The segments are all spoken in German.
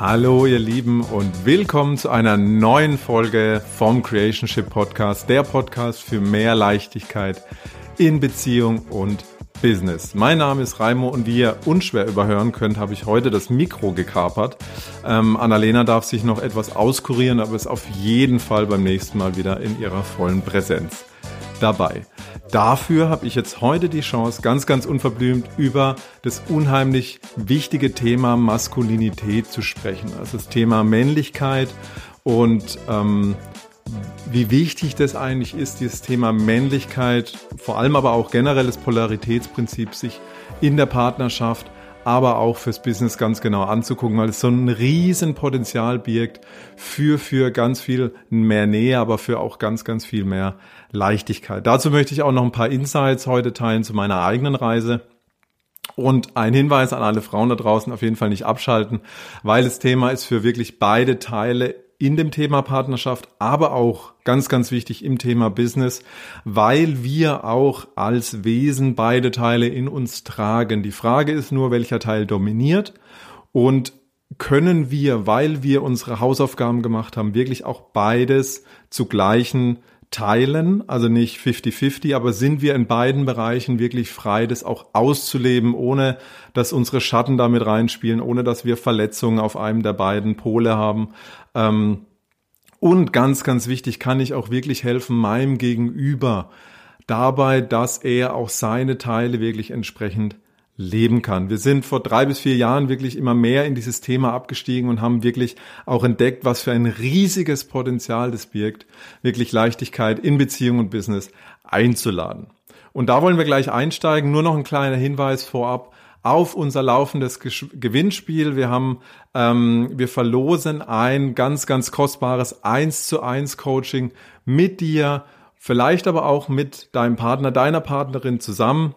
Hallo ihr Lieben und willkommen zu einer neuen Folge vom Creationship Podcast, der Podcast für mehr Leichtigkeit in Beziehung und Business. Mein Name ist Raimo und wie ihr unschwer überhören könnt, habe ich heute das Mikro gekapert. Ähm, Annalena darf sich noch etwas auskurieren, aber ist auf jeden Fall beim nächsten Mal wieder in ihrer vollen Präsenz dabei. Dafür habe ich jetzt heute die Chance, ganz, ganz unverblümt über das unheimlich wichtige Thema Maskulinität zu sprechen. Also das Thema Männlichkeit und ähm, wie wichtig das eigentlich ist, dieses Thema Männlichkeit, vor allem aber auch generelles Polaritätsprinzip, sich in der Partnerschaft, aber auch fürs Business ganz genau anzugucken, weil es so ein riesen Potenzial birgt für, für ganz viel mehr Nähe, aber für auch ganz, ganz viel mehr Leichtigkeit. Dazu möchte ich auch noch ein paar Insights heute teilen zu meiner eigenen Reise. Und ein Hinweis an alle Frauen da draußen, auf jeden Fall nicht abschalten, weil das Thema ist für wirklich beide Teile in dem Thema Partnerschaft, aber auch ganz, ganz wichtig im Thema Business, weil wir auch als Wesen beide Teile in uns tragen. Die Frage ist nur, welcher Teil dominiert und können wir, weil wir unsere Hausaufgaben gemacht haben, wirklich auch beides zu gleichen teilen, also nicht 50-50, aber sind wir in beiden Bereichen wirklich frei, das auch auszuleben, ohne dass unsere Schatten damit reinspielen, ohne dass wir Verletzungen auf einem der beiden Pole haben. Ähm, und ganz, ganz wichtig, kann ich auch wirklich helfen meinem Gegenüber dabei, dass er auch seine Teile wirklich entsprechend leben kann. Wir sind vor drei bis vier Jahren wirklich immer mehr in dieses Thema abgestiegen und haben wirklich auch entdeckt, was für ein riesiges Potenzial das birgt, wirklich Leichtigkeit in Beziehung und Business einzuladen. Und da wollen wir gleich einsteigen. Nur noch ein kleiner Hinweis vorab auf unser laufendes Gewinnspiel. Wir haben, ähm, wir verlosen ein ganz, ganz kostbares 1 zu 1 Coaching mit dir, vielleicht aber auch mit deinem Partner, deiner Partnerin zusammen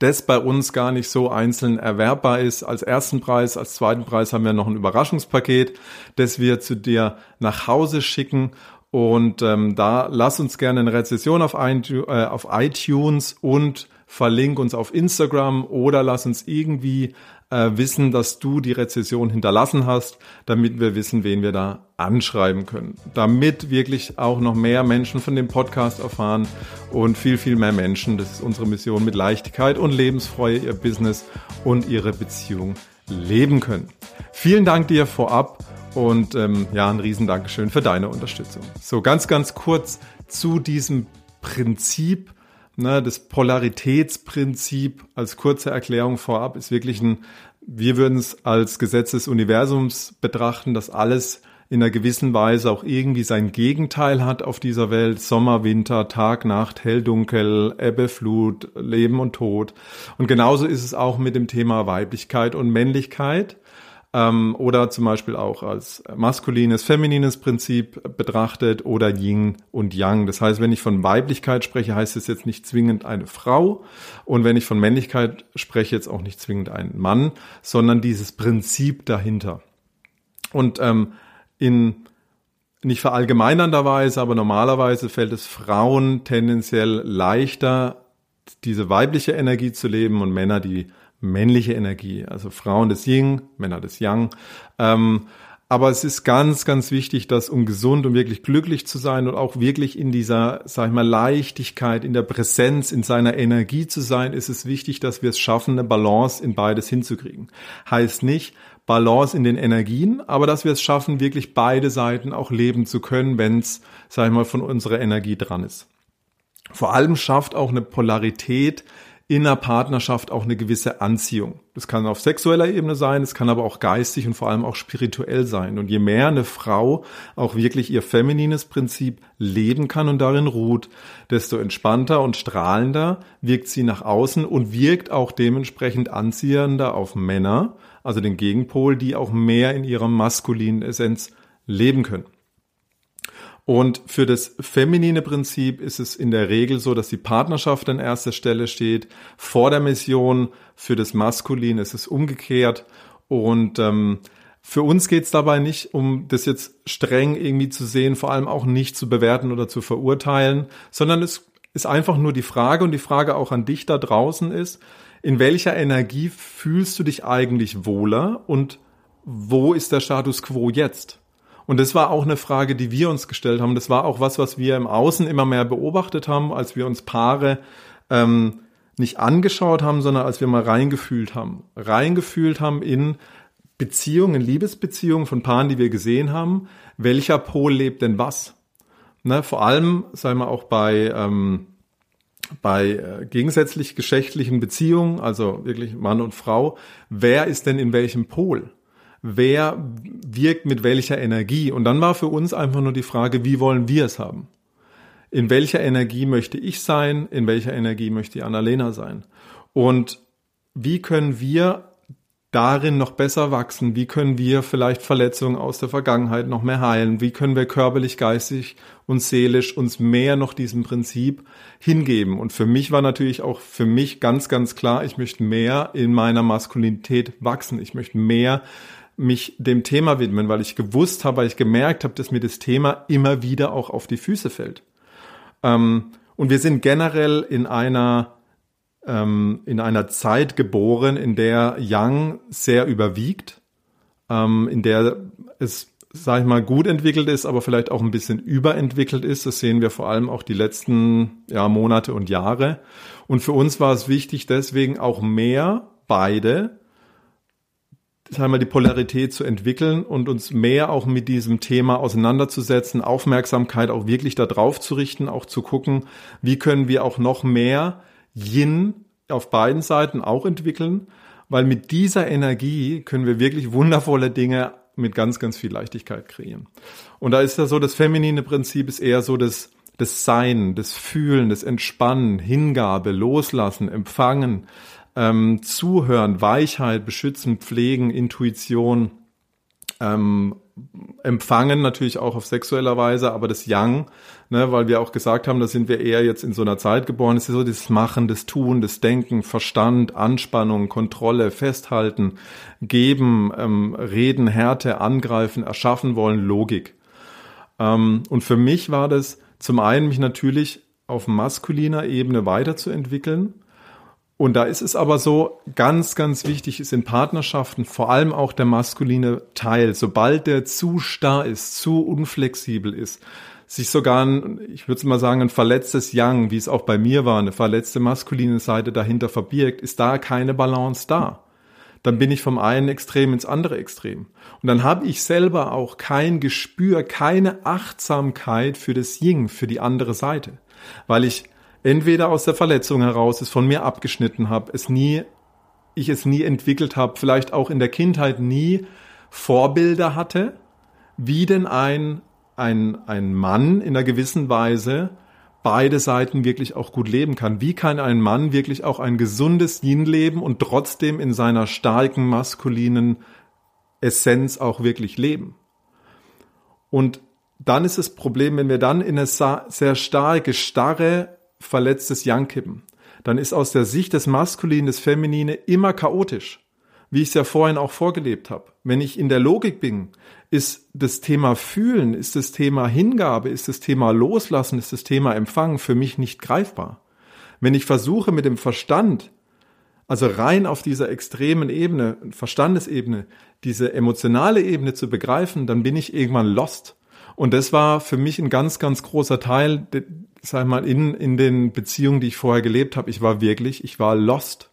das bei uns gar nicht so einzeln erwerbbar ist. Als ersten Preis, als zweiten Preis haben wir noch ein Überraschungspaket, das wir zu dir nach Hause schicken. Und ähm, da lass uns gerne eine Rezession auf, äh, auf iTunes und verlink uns auf Instagram oder lass uns irgendwie äh, wissen, dass du die Rezession hinterlassen hast, damit wir wissen, wen wir da anschreiben können. Damit wirklich auch noch mehr Menschen von dem Podcast erfahren und viel, viel mehr Menschen, das ist unsere Mission, mit Leichtigkeit und Lebensfreude ihr Business und ihre Beziehung leben können. Vielen Dank dir vorab und ähm, ja, ein riesen für deine Unterstützung. So ganz, ganz kurz zu diesem Prinzip Ne, das Polaritätsprinzip als kurze Erklärung vorab ist wirklich ein, wir würden es als Gesetz des Universums betrachten, dass alles in einer gewissen Weise auch irgendwie sein Gegenteil hat auf dieser Welt. Sommer, Winter, Tag, Nacht, hell, dunkel, Ebbe, Flut, Leben und Tod. Und genauso ist es auch mit dem Thema Weiblichkeit und Männlichkeit ähm, oder zum Beispiel auch als maskulines, feminines Prinzip betrachtet oder Yin und Yang. Das heißt, wenn ich von Weiblichkeit spreche, heißt es jetzt nicht zwingend eine Frau und wenn ich von Männlichkeit spreche, jetzt auch nicht zwingend ein Mann, sondern dieses Prinzip dahinter. Und ähm, in nicht verallgemeinernderweise, aber normalerweise fällt es Frauen tendenziell leichter, diese weibliche Energie zu leben und Männer die männliche Energie, also Frauen des Yin, Männer des Yang. Ähm, aber es ist ganz, ganz wichtig, dass um gesund und wirklich glücklich zu sein und auch wirklich in dieser, sag ich mal, Leichtigkeit, in der Präsenz, in seiner Energie zu sein, ist es wichtig, dass wir es schaffen, eine Balance in beides hinzukriegen. Heißt nicht Balance in den Energien, aber dass wir es schaffen, wirklich beide Seiten auch leben zu können, wenn es, sag ich mal, von unserer Energie dran ist. Vor allem schafft auch eine Polarität in einer Partnerschaft auch eine gewisse Anziehung. Das kann auf sexueller Ebene sein, es kann aber auch geistig und vor allem auch spirituell sein. Und je mehr eine Frau auch wirklich ihr feminines Prinzip leben kann und darin ruht, desto entspannter und strahlender wirkt sie nach außen und wirkt auch dementsprechend anziehender auf Männer, also den Gegenpol, die auch mehr in ihrer maskulinen Essenz leben können. Und für das feminine Prinzip ist es in der Regel so, dass die Partnerschaft an erster Stelle steht, vor der Mission. Für das Maskulin ist es umgekehrt. Und ähm, für uns geht es dabei nicht um das jetzt streng irgendwie zu sehen, vor allem auch nicht zu bewerten oder zu verurteilen, sondern es ist einfach nur die Frage und die Frage auch an dich da draußen ist, in welcher Energie fühlst du dich eigentlich wohler und wo ist der Status quo jetzt? Und das war auch eine Frage, die wir uns gestellt haben. Das war auch was, was wir im Außen immer mehr beobachtet haben, als wir uns Paare ähm, nicht angeschaut haben, sondern als wir mal reingefühlt haben. Reingefühlt haben in Beziehungen, Liebesbeziehungen von Paaren, die wir gesehen haben. Welcher Pol lebt denn was? Ne, vor allem, sagen wir auch bei, ähm, bei äh, gegensätzlich geschlechtlichen Beziehungen, also wirklich Mann und Frau, wer ist denn in welchem Pol? Wer wirkt mit welcher Energie. Und dann war für uns einfach nur die Frage, wie wollen wir es haben? In welcher Energie möchte ich sein? In welcher Energie möchte die Annalena sein? Und wie können wir darin noch besser wachsen? Wie können wir vielleicht Verletzungen aus der Vergangenheit noch mehr heilen? Wie können wir körperlich, geistig und seelisch uns mehr noch diesem Prinzip hingeben? Und für mich war natürlich auch für mich ganz, ganz klar, ich möchte mehr in meiner Maskulinität wachsen. Ich möchte mehr mich dem Thema widmen, weil ich gewusst habe, weil ich gemerkt habe, dass mir das Thema immer wieder auch auf die Füße fällt. Ähm, und wir sind generell in einer ähm, in einer Zeit geboren, in der Yang sehr überwiegt, ähm, in der es, sag ich mal, gut entwickelt ist, aber vielleicht auch ein bisschen überentwickelt ist. Das sehen wir vor allem auch die letzten ja, Monate und Jahre. Und für uns war es wichtig, deswegen auch mehr beide sagen wir, die Polarität zu entwickeln und uns mehr auch mit diesem Thema auseinanderzusetzen, Aufmerksamkeit auch wirklich da drauf zu richten, auch zu gucken, wie können wir auch noch mehr Yin auf beiden Seiten auch entwickeln, weil mit dieser Energie können wir wirklich wundervolle Dinge mit ganz, ganz viel Leichtigkeit kreieren. Und da ist ja so, das feminine Prinzip ist eher so das, das Sein, das Fühlen, das Entspannen, Hingabe, Loslassen, Empfangen, ähm, Zuhören, Weichheit, Beschützen, Pflegen, Intuition, ähm, empfangen natürlich auch auf sexueller Weise, aber das Yang, ne, weil wir auch gesagt haben, da sind wir eher jetzt in so einer Zeit geboren, es ist so das Machen, das Tun, das Denken, Verstand, Anspannung, Kontrolle, Festhalten, Geben, ähm, Reden, Härte, Angreifen, erschaffen wollen, Logik. Ähm, und für mich war das zum einen mich natürlich auf maskuliner Ebene weiterzuentwickeln, und da ist es aber so, ganz, ganz wichtig ist in Partnerschaften vor allem auch der maskuline Teil. Sobald der zu starr ist, zu unflexibel ist, sich sogar ein, ich würde mal sagen, ein verletztes Yang, wie es auch bei mir war, eine verletzte maskuline Seite dahinter verbirgt, ist da keine Balance da. Dann bin ich vom einen Extrem ins andere Extrem. Und dann habe ich selber auch kein Gespür, keine Achtsamkeit für das Ying, für die andere Seite. Weil ich entweder aus der Verletzung heraus es von mir abgeschnitten habe, es nie, ich es nie entwickelt habe, vielleicht auch in der Kindheit nie Vorbilder hatte, wie denn ein, ein, ein Mann in einer gewissen Weise beide Seiten wirklich auch gut leben kann. Wie kann ein Mann wirklich auch ein gesundes Yin leben und trotzdem in seiner starken maskulinen Essenz auch wirklich leben? Und dann ist das Problem, wenn wir dann in eine sehr starke, starre verletztes Yang kippen. Dann ist aus der Sicht des Maskulinen, des Feminine immer chaotisch, wie ich es ja vorhin auch vorgelebt habe. Wenn ich in der Logik bin, ist das Thema Fühlen, ist das Thema Hingabe, ist das Thema Loslassen, ist das Thema Empfangen für mich nicht greifbar. Wenn ich versuche mit dem Verstand, also rein auf dieser extremen Ebene, Verstandesebene, diese emotionale Ebene zu begreifen, dann bin ich irgendwann lost. Und das war für mich ein ganz, ganz großer Teil, sag mal, in, in den Beziehungen, die ich vorher gelebt habe. Ich war wirklich, ich war lost.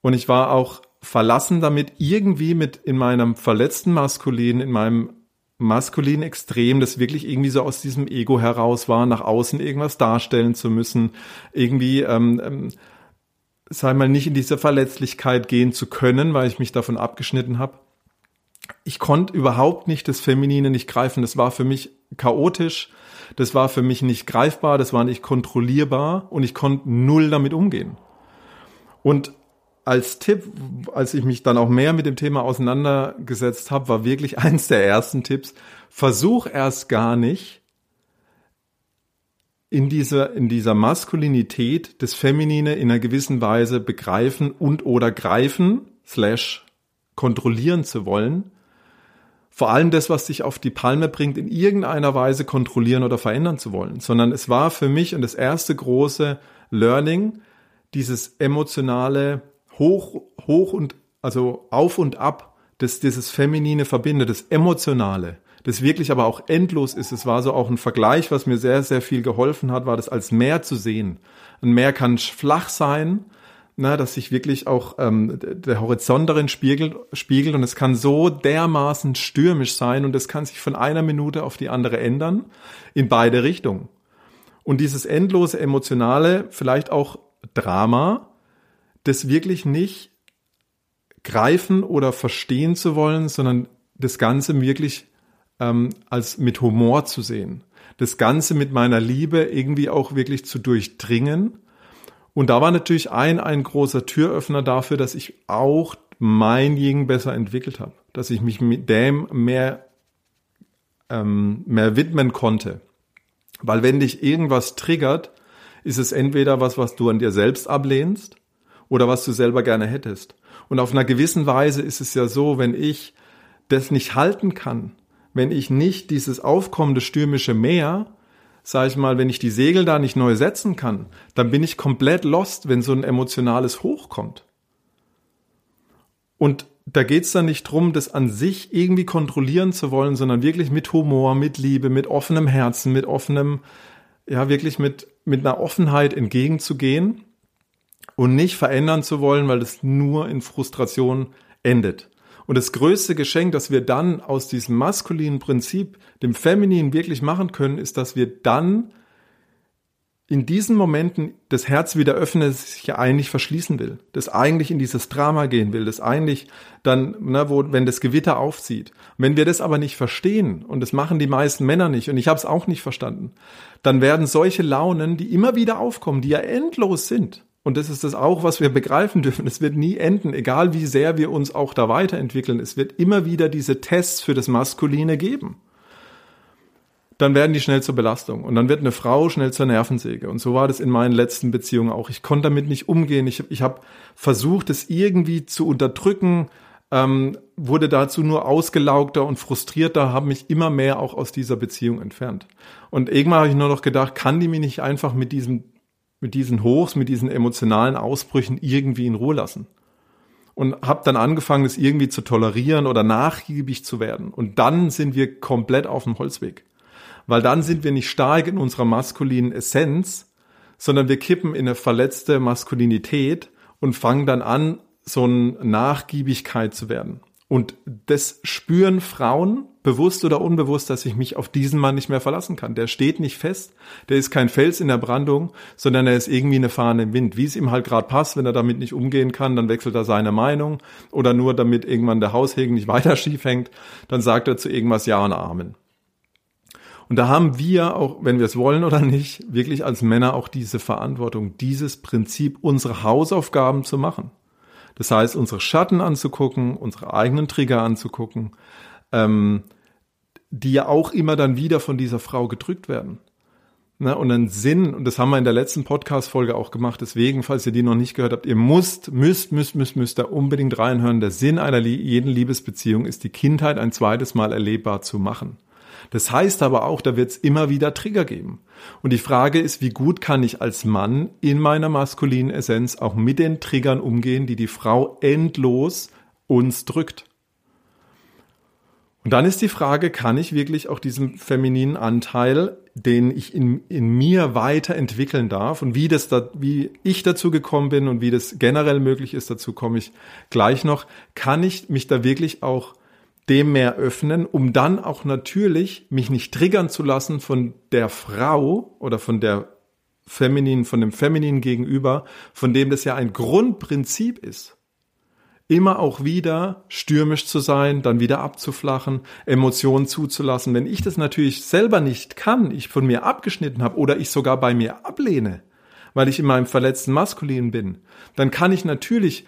Und ich war auch verlassen damit, irgendwie mit in meinem verletzten Maskulin, in meinem maskulinen Extrem, das wirklich irgendwie so aus diesem Ego heraus war, nach außen irgendwas darstellen zu müssen, irgendwie, ähm, ähm, sag mal, nicht in diese Verletzlichkeit gehen zu können, weil ich mich davon abgeschnitten habe ich konnte überhaupt nicht das Feminine nicht greifen. Das war für mich chaotisch, das war für mich nicht greifbar, das war nicht kontrollierbar und ich konnte null damit umgehen. Und als Tipp, als ich mich dann auch mehr mit dem Thema auseinandergesetzt habe, war wirklich eins der ersten Tipps, versuch erst gar nicht in dieser, in dieser Maskulinität das Feminine in einer gewissen Weise begreifen und oder greifen, slash kontrollieren zu wollen, vor allem das, was dich auf die Palme bringt, in irgendeiner Weise kontrollieren oder verändern zu wollen, sondern es war für mich und das erste große Learning, dieses emotionale Hoch, Hoch und, also auf und ab das dieses Feminine verbindet, das Emotionale, das wirklich aber auch endlos ist. Es war so auch ein Vergleich, was mir sehr, sehr viel geholfen hat, war das als Meer zu sehen. Ein Meer kann flach sein, na, dass sich wirklich auch ähm, der Horizont darin spiegelt, spiegelt und es kann so dermaßen stürmisch sein und es kann sich von einer Minute auf die andere ändern in beide Richtungen. Und dieses endlose emotionale, vielleicht auch Drama, das wirklich nicht greifen oder verstehen zu wollen, sondern das Ganze wirklich ähm, als mit Humor zu sehen. Das Ganze mit meiner Liebe irgendwie auch wirklich zu durchdringen und da war natürlich ein, ein großer Türöffner dafür, dass ich auch mein Ying besser entwickelt habe, dass ich mich mit dem mehr, ähm, mehr widmen konnte. Weil wenn dich irgendwas triggert, ist es entweder was, was du an dir selbst ablehnst oder was du selber gerne hättest. Und auf einer gewissen Weise ist es ja so, wenn ich das nicht halten kann, wenn ich nicht dieses aufkommende stürmische Meer sage ich mal, wenn ich die Segel da nicht neu setzen kann, dann bin ich komplett lost, wenn so ein emotionales Hochkommt. Und da geht's dann nicht drum, das an sich irgendwie kontrollieren zu wollen, sondern wirklich mit Humor, mit Liebe, mit offenem Herzen, mit offenem, ja, wirklich mit, mit einer Offenheit entgegenzugehen und nicht verändern zu wollen, weil es nur in Frustration endet. Und das größte Geschenk, das wir dann aus diesem maskulinen Prinzip, dem Femininen wirklich machen können, ist, dass wir dann in diesen Momenten das Herz wieder öffnen, das sich ja eigentlich verschließen will, das eigentlich in dieses Drama gehen will, das eigentlich dann, ne, wo, wenn das Gewitter aufzieht. Wenn wir das aber nicht verstehen, und das machen die meisten Männer nicht, und ich habe es auch nicht verstanden, dann werden solche Launen, die immer wieder aufkommen, die ja endlos sind, und das ist das auch, was wir begreifen dürfen. Es wird nie enden, egal wie sehr wir uns auch da weiterentwickeln. Es wird immer wieder diese Tests für das Maskuline geben. Dann werden die schnell zur Belastung und dann wird eine Frau schnell zur Nervensäge. Und so war das in meinen letzten Beziehungen auch. Ich konnte damit nicht umgehen. Ich, ich habe versucht, es irgendwie zu unterdrücken, ähm, wurde dazu nur ausgelaugter und frustrierter, habe mich immer mehr auch aus dieser Beziehung entfernt. Und irgendwann habe ich nur noch gedacht, kann die mich nicht einfach mit diesem mit diesen Hochs, mit diesen emotionalen Ausbrüchen irgendwie in Ruhe lassen. Und habe dann angefangen, es irgendwie zu tolerieren oder nachgiebig zu werden. Und dann sind wir komplett auf dem Holzweg. Weil dann sind wir nicht stark in unserer maskulinen Essenz, sondern wir kippen in eine verletzte Maskulinität und fangen dann an, so eine Nachgiebigkeit zu werden. Und das spüren Frauen, bewusst oder unbewusst, dass ich mich auf diesen Mann nicht mehr verlassen kann. Der steht nicht fest, der ist kein Fels in der Brandung, sondern er ist irgendwie eine Fahne im Wind. Wie es ihm halt gerade passt, wenn er damit nicht umgehen kann, dann wechselt er seine Meinung oder nur damit irgendwann der Haushegen nicht weiter schief hängt, dann sagt er zu irgendwas Ja und Amen. Und da haben wir auch, wenn wir es wollen oder nicht, wirklich als Männer auch diese Verantwortung, dieses Prinzip, unsere Hausaufgaben zu machen. Das heißt, unsere Schatten anzugucken, unsere eigenen Trigger anzugucken, ähm, die ja auch immer dann wieder von dieser Frau gedrückt werden. Ne, und ein Sinn, und das haben wir in der letzten Podcast-Folge auch gemacht, deswegen, falls ihr die noch nicht gehört habt, ihr müsst, müsst, müsst, müsst, müsst da unbedingt reinhören. Der Sinn einer jeden Liebesbeziehung ist, die Kindheit ein zweites Mal erlebbar zu machen. Das heißt aber auch, da wird es immer wieder Trigger geben. Und die Frage ist, wie gut kann ich als Mann in meiner maskulinen Essenz auch mit den Triggern umgehen, die die Frau endlos uns drückt. Und dann ist die Frage, kann ich wirklich auch diesen femininen Anteil, den ich in, in mir weiterentwickeln darf und wie das da, wie ich dazu gekommen bin und wie das generell möglich ist, dazu komme ich gleich noch, kann ich mich da wirklich auch dem mehr öffnen, um dann auch natürlich mich nicht triggern zu lassen von der Frau oder von der Feminin, von dem Feminin gegenüber, von dem das ja ein Grundprinzip ist. Immer auch wieder stürmisch zu sein, dann wieder abzuflachen, Emotionen zuzulassen. Wenn ich das natürlich selber nicht kann, ich von mir abgeschnitten habe oder ich sogar bei mir ablehne, weil ich in meinem verletzten Maskulin bin, dann kann ich natürlich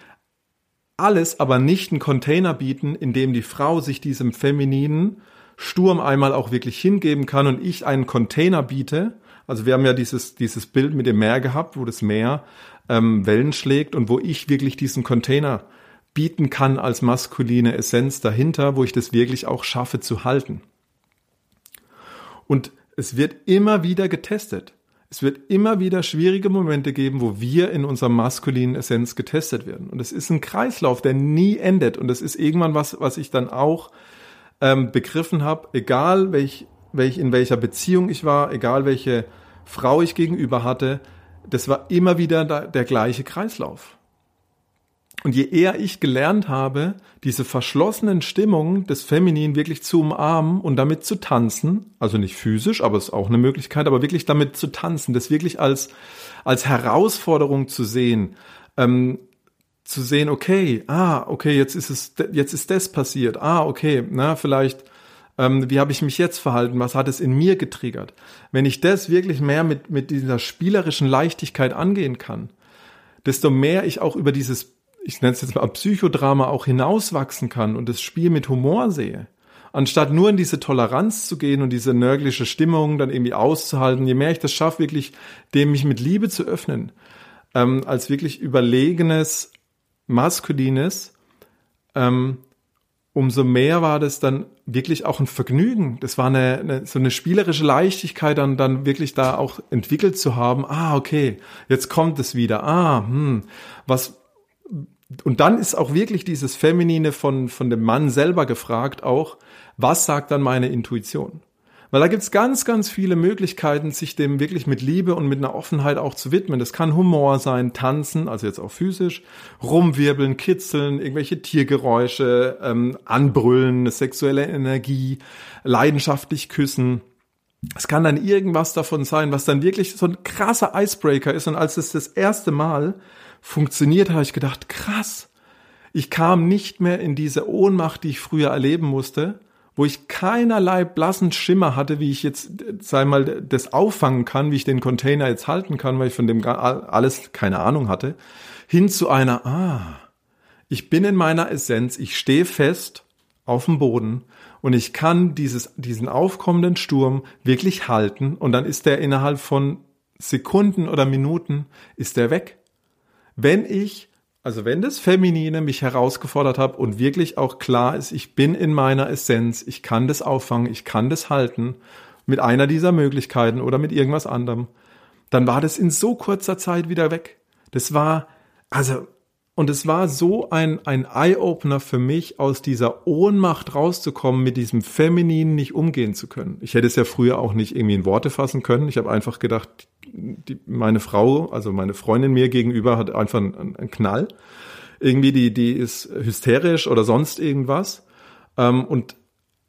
alles aber nicht einen Container bieten, in dem die Frau sich diesem femininen Sturm einmal auch wirklich hingeben kann und ich einen Container biete. Also wir haben ja dieses, dieses Bild mit dem Meer gehabt, wo das Meer ähm, Wellen schlägt und wo ich wirklich diesen Container bieten kann als maskuline Essenz dahinter, wo ich das wirklich auch schaffe zu halten. Und es wird immer wieder getestet. Es wird immer wieder schwierige Momente geben, wo wir in unserer maskulinen Essenz getestet werden. Und es ist ein Kreislauf, der nie endet. Und das ist irgendwann was, was ich dann auch ähm, begriffen habe, egal welch, welch, in welcher Beziehung ich war, egal welche Frau ich gegenüber hatte, das war immer wieder der, der gleiche Kreislauf. Und je eher ich gelernt habe, diese verschlossenen Stimmungen des Feminin wirklich zu umarmen und damit zu tanzen, also nicht physisch, aber es ist auch eine Möglichkeit, aber wirklich damit zu tanzen, das wirklich als, als Herausforderung zu sehen, ähm, zu sehen, okay, ah, okay, jetzt ist es, jetzt ist das passiert, ah, okay, na, vielleicht, ähm, wie habe ich mich jetzt verhalten, was hat es in mir getriggert? Wenn ich das wirklich mehr mit, mit dieser spielerischen Leichtigkeit angehen kann, desto mehr ich auch über dieses ich nenne es jetzt mal Psychodrama auch hinauswachsen kann und das Spiel mit Humor sehe, anstatt nur in diese Toleranz zu gehen und diese nörgliche Stimmung dann irgendwie auszuhalten, je mehr ich das schaffe, wirklich dem mich mit Liebe zu öffnen, ähm, als wirklich überlegenes, maskulines, ähm, umso mehr war das dann wirklich auch ein Vergnügen. Das war eine, eine, so eine spielerische Leichtigkeit, dann, dann wirklich da auch entwickelt zu haben. Ah, okay, jetzt kommt es wieder. Ah, hm, was, und dann ist auch wirklich dieses Feminine von, von dem Mann selber gefragt auch, was sagt dann meine Intuition? Weil da gibt's ganz, ganz viele Möglichkeiten, sich dem wirklich mit Liebe und mit einer Offenheit auch zu widmen. Das kann Humor sein, tanzen, also jetzt auch physisch, rumwirbeln, kitzeln, irgendwelche Tiergeräusche, ähm, anbrüllen, sexuelle Energie, leidenschaftlich küssen. Es kann dann irgendwas davon sein, was dann wirklich so ein krasser Icebreaker ist. Und als es das erste Mal funktioniert, habe ich gedacht, krass. Ich kam nicht mehr in diese Ohnmacht, die ich früher erleben musste, wo ich keinerlei blassen Schimmer hatte, wie ich jetzt, sei mal, das auffangen kann, wie ich den Container jetzt halten kann, weil ich von dem alles keine Ahnung hatte, hin zu einer, ah, ich bin in meiner Essenz, ich stehe fest auf dem Boden und ich kann dieses, diesen aufkommenden Sturm wirklich halten und dann ist der innerhalb von Sekunden oder Minuten ist der weg wenn ich, also wenn das Feminine mich herausgefordert hat und wirklich auch klar ist, ich bin in meiner Essenz, ich kann das auffangen, ich kann das halten mit einer dieser Möglichkeiten oder mit irgendwas anderem, dann war das in so kurzer Zeit wieder weg. Das war, also, und es war so ein, ein Eye-Opener für mich, aus dieser Ohnmacht rauszukommen, mit diesem Femininen nicht umgehen zu können. Ich hätte es ja früher auch nicht irgendwie in Worte fassen können. Ich habe einfach gedacht, die, meine Frau, also meine Freundin mir gegenüber hat einfach einen, einen Knall. Irgendwie, die, die ist hysterisch oder sonst irgendwas. Ähm, und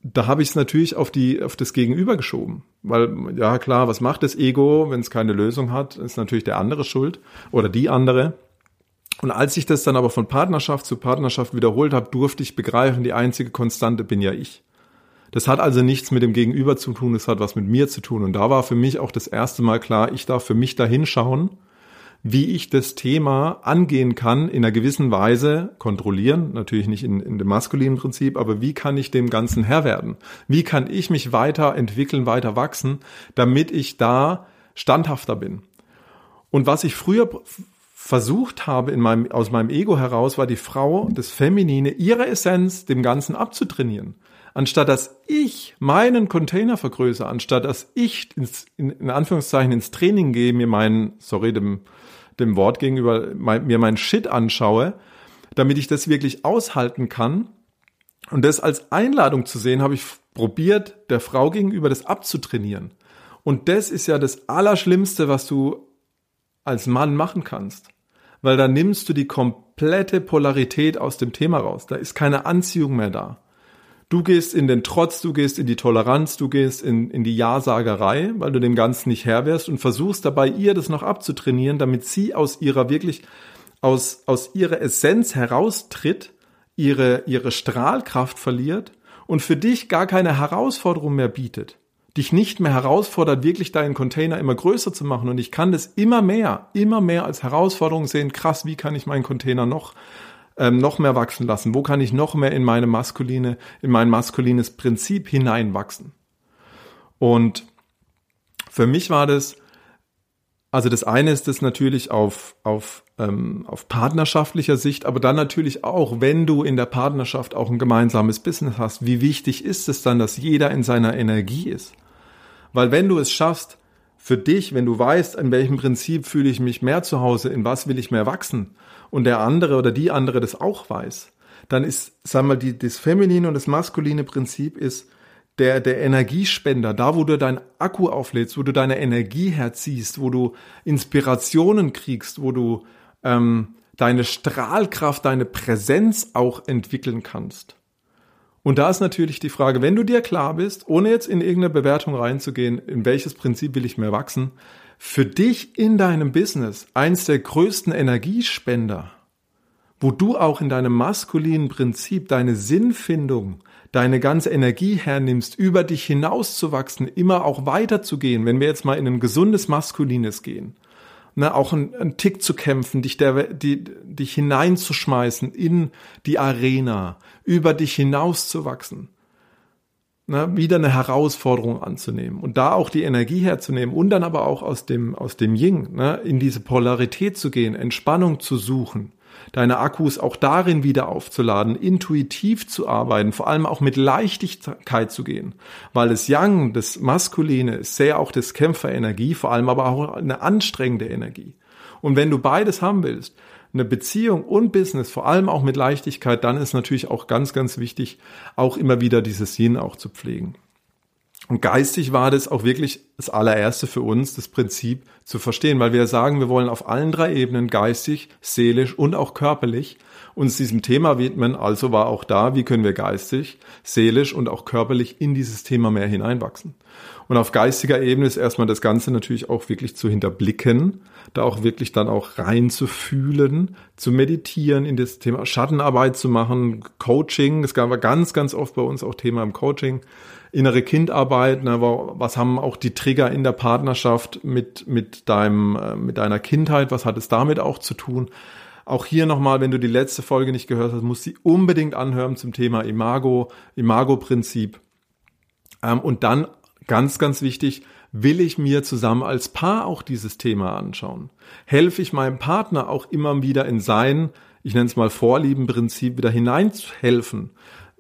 da habe ich es natürlich auf die auf das Gegenüber geschoben, weil ja klar, was macht das Ego, wenn es keine Lösung hat, ist natürlich der andere schuld oder die andere. Und als ich das dann aber von Partnerschaft zu Partnerschaft wiederholt habe, durfte ich begreifen, die einzige Konstante bin ja ich. Das hat also nichts mit dem Gegenüber zu tun, das hat was mit mir zu tun. Und da war für mich auch das erste Mal klar, ich darf für mich da hinschauen, wie ich das Thema angehen kann, in einer gewissen Weise kontrollieren, natürlich nicht in, in dem maskulinen Prinzip, aber wie kann ich dem Ganzen Herr werden? Wie kann ich mich weiterentwickeln, weiter wachsen, damit ich da standhafter bin? Und was ich früher versucht habe, in meinem, aus meinem Ego heraus, war die Frau, das Feminine, ihre Essenz dem Ganzen abzutrainieren anstatt dass ich meinen Container vergrößere, anstatt dass ich ins, in, in Anführungszeichen ins Training gehe, mir meinen, sorry, dem, dem Wort gegenüber, mein, mir meinen Shit anschaue, damit ich das wirklich aushalten kann. Und das als Einladung zu sehen, habe ich probiert, der Frau gegenüber das abzutrainieren. Und das ist ja das Allerschlimmste, was du als Mann machen kannst. Weil da nimmst du die komplette Polarität aus dem Thema raus. Da ist keine Anziehung mehr da. Du gehst in den Trotz, du gehst in die Toleranz, du gehst in, in die Ja-Sagerei, weil du dem Ganzen nicht Herr wärst und versuchst dabei, ihr das noch abzutrainieren, damit sie aus ihrer wirklich, aus, aus ihrer Essenz heraustritt, ihre, ihre Strahlkraft verliert und für dich gar keine Herausforderung mehr bietet. Dich nicht mehr herausfordert, wirklich deinen Container immer größer zu machen. Und ich kann das immer mehr, immer mehr als Herausforderung sehen. Krass, wie kann ich meinen Container noch ähm, noch mehr wachsen lassen? Wo kann ich noch mehr in meine maskuline, in mein maskulines Prinzip hineinwachsen? Und für mich war das, also das eine ist das natürlich auf, auf, ähm, auf partnerschaftlicher Sicht, aber dann natürlich auch, wenn du in der Partnerschaft auch ein gemeinsames Business hast, wie wichtig ist es dann, dass jeder in seiner Energie ist? Weil wenn du es schaffst, für dich, wenn du weißt, in welchem Prinzip fühle ich mich mehr zu Hause, in was will ich mehr wachsen und der andere oder die andere das auch weiß, dann ist, sagen wir, die, das feminine und das maskuline Prinzip ist der, der Energiespender, da wo du dein Akku auflädst, wo du deine Energie herziehst, wo du Inspirationen kriegst, wo du ähm, deine Strahlkraft, deine Präsenz auch entwickeln kannst. Und da ist natürlich die Frage, wenn du dir klar bist, ohne jetzt in irgendeine Bewertung reinzugehen, in welches Prinzip will ich mehr wachsen, für dich in deinem Business eins der größten Energiespender, wo du auch in deinem maskulinen Prinzip deine Sinnfindung, deine ganze Energie hernimmst, über dich hinauszuwachsen, immer auch weiterzugehen, wenn wir jetzt mal in ein gesundes Maskulines gehen, ne, auch einen, Tick zu kämpfen, dich, der, die, dich hineinzuschmeißen in die Arena, über dich hinauszuwachsen, ne, wieder eine Herausforderung anzunehmen und da auch die Energie herzunehmen und dann aber auch aus dem, aus dem Ying, ne, in diese Polarität zu gehen, Entspannung zu suchen, deine Akkus auch darin wieder aufzuladen, intuitiv zu arbeiten, vor allem auch mit Leichtigkeit zu gehen, weil das Yang, das Maskuline, ist sehr auch das Kämpferenergie, vor allem aber auch eine anstrengende Energie. Und wenn du beides haben willst, eine Beziehung und Business, vor allem auch mit Leichtigkeit, dann ist natürlich auch ganz, ganz wichtig, auch immer wieder dieses Yin auch zu pflegen. Und geistig war das auch wirklich das allererste für uns, das Prinzip zu verstehen, weil wir sagen, wir wollen auf allen drei Ebenen, geistig, seelisch und auch körperlich, uns diesem Thema widmen. Also war auch da, wie können wir geistig, seelisch und auch körperlich in dieses Thema mehr hineinwachsen. Und auf geistiger Ebene ist erstmal das Ganze natürlich auch wirklich zu hinterblicken, da auch wirklich dann auch reinzufühlen, zu meditieren, in das Thema Schattenarbeit zu machen, Coaching. Es gab ganz, ganz oft bei uns auch Thema im Coaching innere Kindarbeit, ne, was haben auch die Trigger in der Partnerschaft mit, mit deinem, äh, mit deiner Kindheit, was hat es damit auch zu tun? Auch hier nochmal, wenn du die letzte Folge nicht gehört hast, musst du sie unbedingt anhören zum Thema Imago, Imago-Prinzip. Ähm, und dann ganz, ganz wichtig, will ich mir zusammen als Paar auch dieses Thema anschauen? Helfe ich meinem Partner auch immer wieder in sein, ich nenne es mal Vorliebenprinzip, wieder hineinzuhelfen?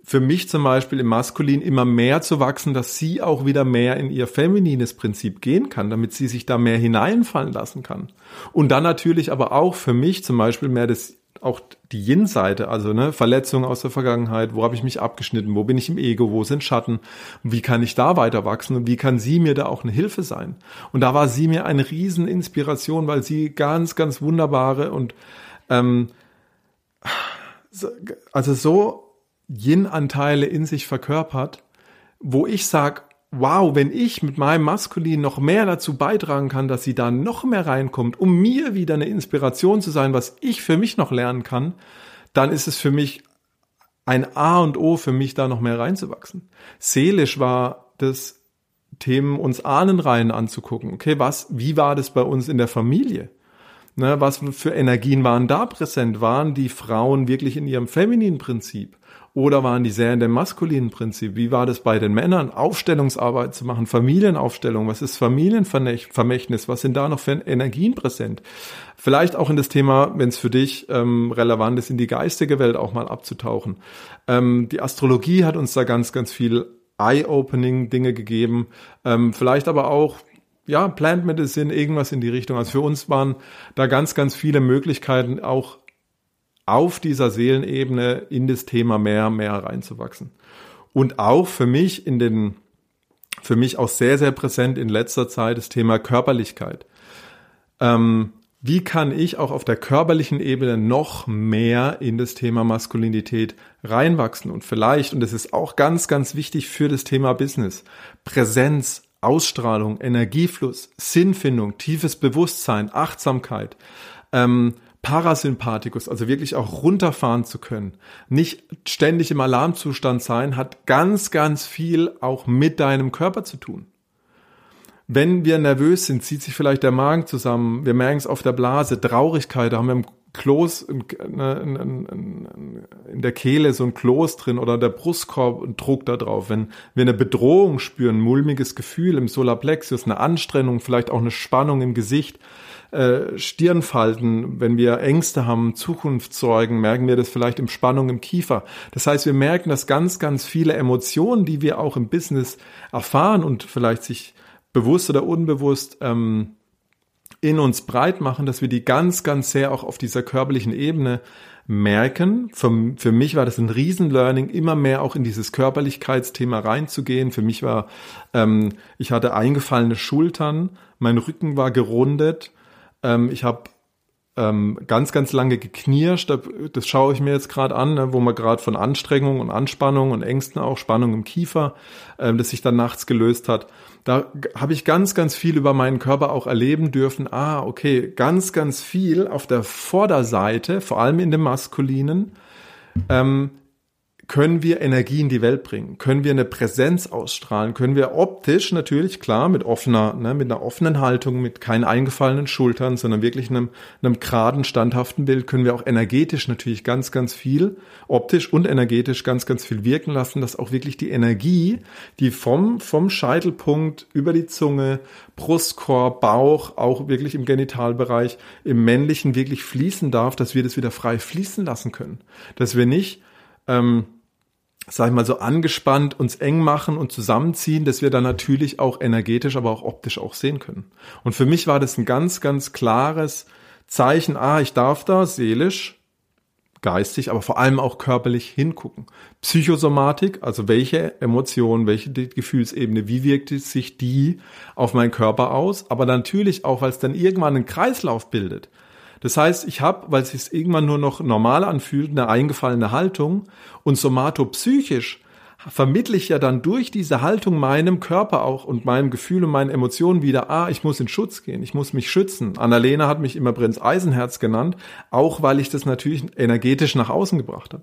Für mich zum Beispiel im Maskulin immer mehr zu wachsen, dass sie auch wieder mehr in ihr feminines Prinzip gehen kann, damit sie sich da mehr hineinfallen lassen kann. Und dann natürlich aber auch für mich zum Beispiel mehr das auch die Yin-Seite, also ne, Verletzungen aus der Vergangenheit, wo habe ich mich abgeschnitten, wo bin ich im Ego, wo sind Schatten, wie kann ich da weiter wachsen und wie kann sie mir da auch eine Hilfe sein? Und da war sie mir eine Rieseninspiration, weil sie ganz, ganz wunderbare und ähm, also so Yin-Anteile in sich verkörpert, wo ich sag, wow, wenn ich mit meinem Maskulin noch mehr dazu beitragen kann, dass sie da noch mehr reinkommt, um mir wieder eine Inspiration zu sein, was ich für mich noch lernen kann, dann ist es für mich ein A und O für mich da noch mehr reinzuwachsen. Seelisch war das Themen uns Ahnenreihen anzugucken. Okay, was, wie war das bei uns in der Familie? Ne, was für Energien waren da präsent? Waren die Frauen wirklich in ihrem femininen Prinzip? Oder waren die sehr in dem maskulinen Prinzip? Wie war das bei den Männern? Aufstellungsarbeit zu machen, Familienaufstellung, was ist Familienvermächtnis? Was sind da noch für Energien präsent? Vielleicht auch in das Thema, wenn es für dich ähm, relevant ist, in die geistige Welt auch mal abzutauchen. Ähm, die Astrologie hat uns da ganz, ganz viel Eye-Opening Dinge gegeben. Ähm, vielleicht aber auch ja, Plant Medicine, irgendwas in die Richtung. Also für uns waren da ganz, ganz viele Möglichkeiten, auch auf dieser Seelenebene in das Thema mehr, mehr reinzuwachsen. Und auch für mich in den, für mich auch sehr, sehr präsent in letzter Zeit das Thema Körperlichkeit. Ähm, wie kann ich auch auf der körperlichen Ebene noch mehr in das Thema Maskulinität reinwachsen? Und vielleicht, und das ist auch ganz, ganz wichtig für das Thema Business, Präsenz, Ausstrahlung, Energiefluss, Sinnfindung, tiefes Bewusstsein, Achtsamkeit, ähm, Parasympathikus, also wirklich auch runterfahren zu können, nicht ständig im Alarmzustand sein, hat ganz, ganz viel auch mit deinem Körper zu tun. Wenn wir nervös sind, zieht sich vielleicht der Magen zusammen, wir merken es auf der Blase, Traurigkeit, da haben wir im Kloß, ne, in, in, in, der Kehle so ein Kloß drin oder der Brustkorb ein Druck da drauf. Wenn wir eine Bedrohung spüren, ein mulmiges Gefühl im Solarplexus, eine Anstrengung, vielleicht auch eine Spannung im Gesicht, äh, Stirnfalten, wenn wir Ängste haben, Zukunftssorgen, merken wir das vielleicht im Spannung im Kiefer. Das heißt, wir merken, dass ganz, ganz viele Emotionen, die wir auch im Business erfahren und vielleicht sich bewusst oder unbewusst ähm, in uns breit machen, dass wir die ganz, ganz sehr auch auf dieser körperlichen Ebene merken. Für, für mich war das ein Riesenlearning, immer mehr auch in dieses Körperlichkeitsthema reinzugehen. Für mich war, ähm, ich hatte eingefallene Schultern, mein Rücken war gerundet, ähm, ich habe ähm, ganz, ganz lange geknirscht. Das schaue ich mir jetzt gerade an, ne, wo man gerade von Anstrengung und Anspannung und Ängsten auch Spannung im Kiefer, ähm, das sich dann nachts gelöst hat. Da habe ich ganz, ganz viel über meinen Körper auch erleben dürfen. Ah, okay, ganz, ganz viel auf der Vorderseite, vor allem in dem Maskulinen, ähm, können wir Energie in die Welt bringen? Können wir eine Präsenz ausstrahlen? Können wir optisch natürlich, klar, mit offener, ne, mit einer offenen Haltung, mit keinen eingefallenen Schultern, sondern wirklich einem, einem geraden, standhaften Bild, können wir auch energetisch natürlich ganz, ganz viel, optisch und energetisch ganz, ganz viel wirken lassen, dass auch wirklich die Energie, die vom, vom Scheitelpunkt über die Zunge, Brustkorb, Bauch, auch wirklich im Genitalbereich, im männlichen wirklich fließen darf, dass wir das wieder frei fließen lassen können. Dass wir nicht, ähm, sag ich mal, so angespannt uns eng machen und zusammenziehen, dass wir dann natürlich auch energetisch, aber auch optisch auch sehen können. Und für mich war das ein ganz, ganz klares Zeichen, ah, ich darf da seelisch, geistig, aber vor allem auch körperlich hingucken. Psychosomatik, also welche Emotionen, welche Gefühlsebene, wie wirkt sich die auf meinen Körper aus, aber natürlich auch, weil es dann irgendwann einen Kreislauf bildet. Das heißt, ich habe, weil es sich irgendwann nur noch normal anfühlt, eine eingefallene Haltung und somatopsychisch vermittle ich ja dann durch diese Haltung meinem Körper auch und meinem Gefühl und meinen Emotionen wieder, ah, ich muss in Schutz gehen, ich muss mich schützen. Annalena hat mich immer Prinz Eisenherz genannt, auch weil ich das natürlich energetisch nach außen gebracht habe.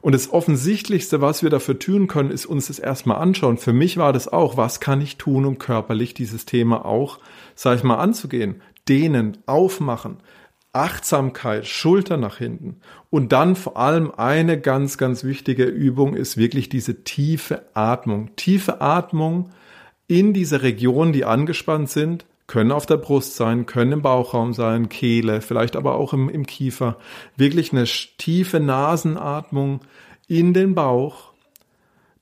Und das Offensichtlichste, was wir dafür tun können, ist uns das erstmal anschauen. Für mich war das auch, was kann ich tun, um körperlich dieses Thema auch, sag ich mal, anzugehen? Dehnen, aufmachen, Achtsamkeit, Schulter nach hinten. Und dann vor allem eine ganz, ganz wichtige Übung ist wirklich diese tiefe Atmung. Tiefe Atmung in diese Regionen, die angespannt sind, können auf der Brust sein, können im Bauchraum sein, Kehle, vielleicht aber auch im, im Kiefer. Wirklich eine tiefe Nasenatmung in den Bauch,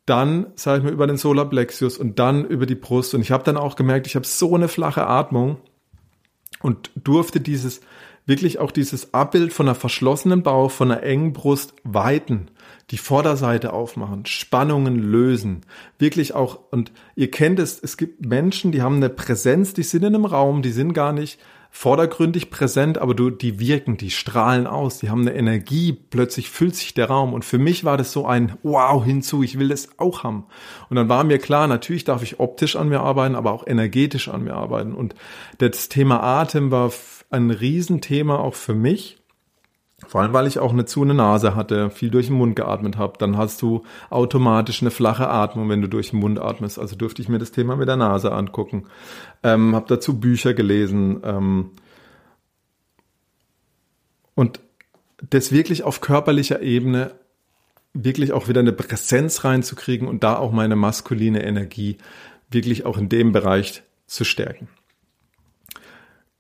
dann, sage ich mal, über den Solarplexus und dann über die Brust. Und ich habe dann auch gemerkt, ich habe so eine flache Atmung und durfte dieses wirklich auch dieses Abbild von einer verschlossenen Bauch, von einer engen Brust weiten, die Vorderseite aufmachen, Spannungen lösen, wirklich auch, und ihr kennt es, es gibt Menschen, die haben eine Präsenz, die sind in einem Raum, die sind gar nicht vordergründig präsent, aber du, die wirken, die strahlen aus, die haben eine Energie, plötzlich füllt sich der Raum. Und für mich war das so ein Wow hinzu, ich will das auch haben. Und dann war mir klar, natürlich darf ich optisch an mir arbeiten, aber auch energetisch an mir arbeiten. Und das Thema Atem war ein Riesenthema auch für mich. Vor allem, weil ich auch eine zu eine Nase hatte, viel durch den Mund geatmet habe. Dann hast du automatisch eine flache Atmung, wenn du durch den Mund atmest. Also durfte ich mir das Thema mit der Nase angucken. Ähm, habe dazu Bücher gelesen. Ähm, und das wirklich auf körperlicher Ebene wirklich auch wieder eine Präsenz reinzukriegen und da auch meine maskuline Energie wirklich auch in dem Bereich zu stärken.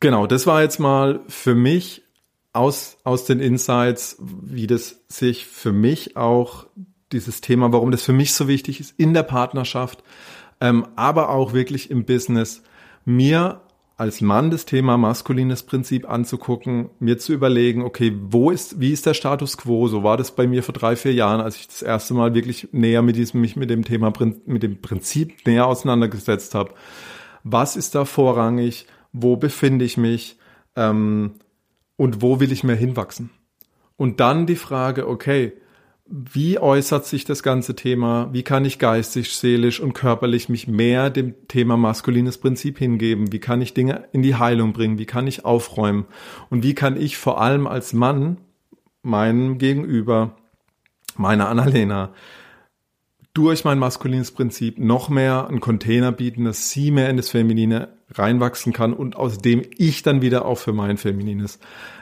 Genau, das war jetzt mal für mich aus, aus den Insights, wie das sich für mich auch dieses Thema, warum das für mich so wichtig ist in der Partnerschaft, ähm, aber auch wirklich im Business, mir als Mann das Thema maskulines Prinzip anzugucken, mir zu überlegen, okay, wo ist, wie ist der Status quo? So war das bei mir vor drei, vier Jahren, als ich das erste Mal wirklich näher mit diesem, mich mit dem Thema, mit dem Prinzip näher auseinandergesetzt habe. Was ist da vorrangig? Wo befinde ich mich ähm, und wo will ich mehr hinwachsen. Und dann die Frage, okay, wie äußert sich das ganze Thema? Wie kann ich geistig, seelisch und körperlich mich mehr dem Thema maskulines Prinzip hingeben? Wie kann ich Dinge in die Heilung bringen? Wie kann ich aufräumen? Und wie kann ich vor allem als Mann meinem Gegenüber, meiner Annalena, durch mein maskulines Prinzip noch mehr einen Container bieten, dass sie mehr in das Feminine reinwachsen kann und aus dem ich dann wieder auch für mein Feminines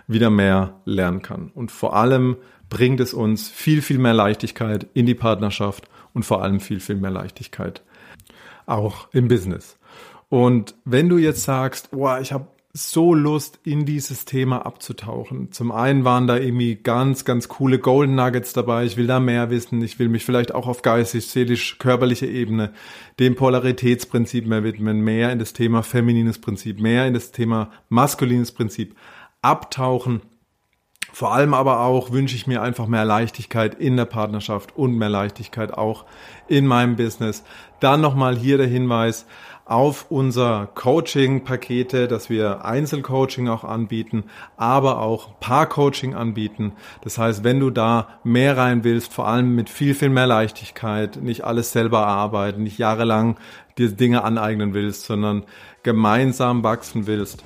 wieder mehr lernen kann. Und vor allem bringt es uns viel, viel mehr Leichtigkeit in die Partnerschaft und vor allem viel, viel mehr Leichtigkeit auch im Business. Und wenn du jetzt sagst, boah, ich habe so Lust, in dieses Thema abzutauchen. Zum einen waren da irgendwie ganz, ganz coole Golden Nuggets dabei. Ich will da mehr wissen. Ich will mich vielleicht auch auf geistig, seelisch, körperliche Ebene dem Polaritätsprinzip mehr widmen, mehr in das Thema feminines Prinzip, mehr in das Thema maskulines Prinzip abtauchen. Vor allem aber auch wünsche ich mir einfach mehr Leichtigkeit in der Partnerschaft und mehr Leichtigkeit auch in meinem Business. Dann nochmal hier der Hinweis, auf unser Coaching-Pakete, dass wir Einzelcoaching auch anbieten, aber auch Paar-Coaching anbieten. Das heißt, wenn du da mehr rein willst, vor allem mit viel, viel mehr Leichtigkeit, nicht alles selber erarbeiten, nicht jahrelang dir Dinge aneignen willst, sondern gemeinsam wachsen willst,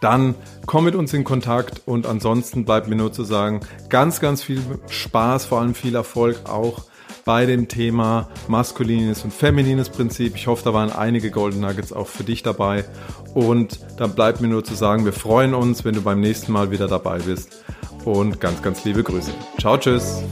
dann komm mit uns in Kontakt und ansonsten bleibt mir nur zu sagen, ganz, ganz viel Spaß, vor allem viel Erfolg auch bei dem Thema maskulines und feminines Prinzip. Ich hoffe, da waren einige Golden Nuggets auch für dich dabei. Und dann bleibt mir nur zu sagen, wir freuen uns, wenn du beim nächsten Mal wieder dabei bist. Und ganz, ganz liebe Grüße. Ciao, tschüss.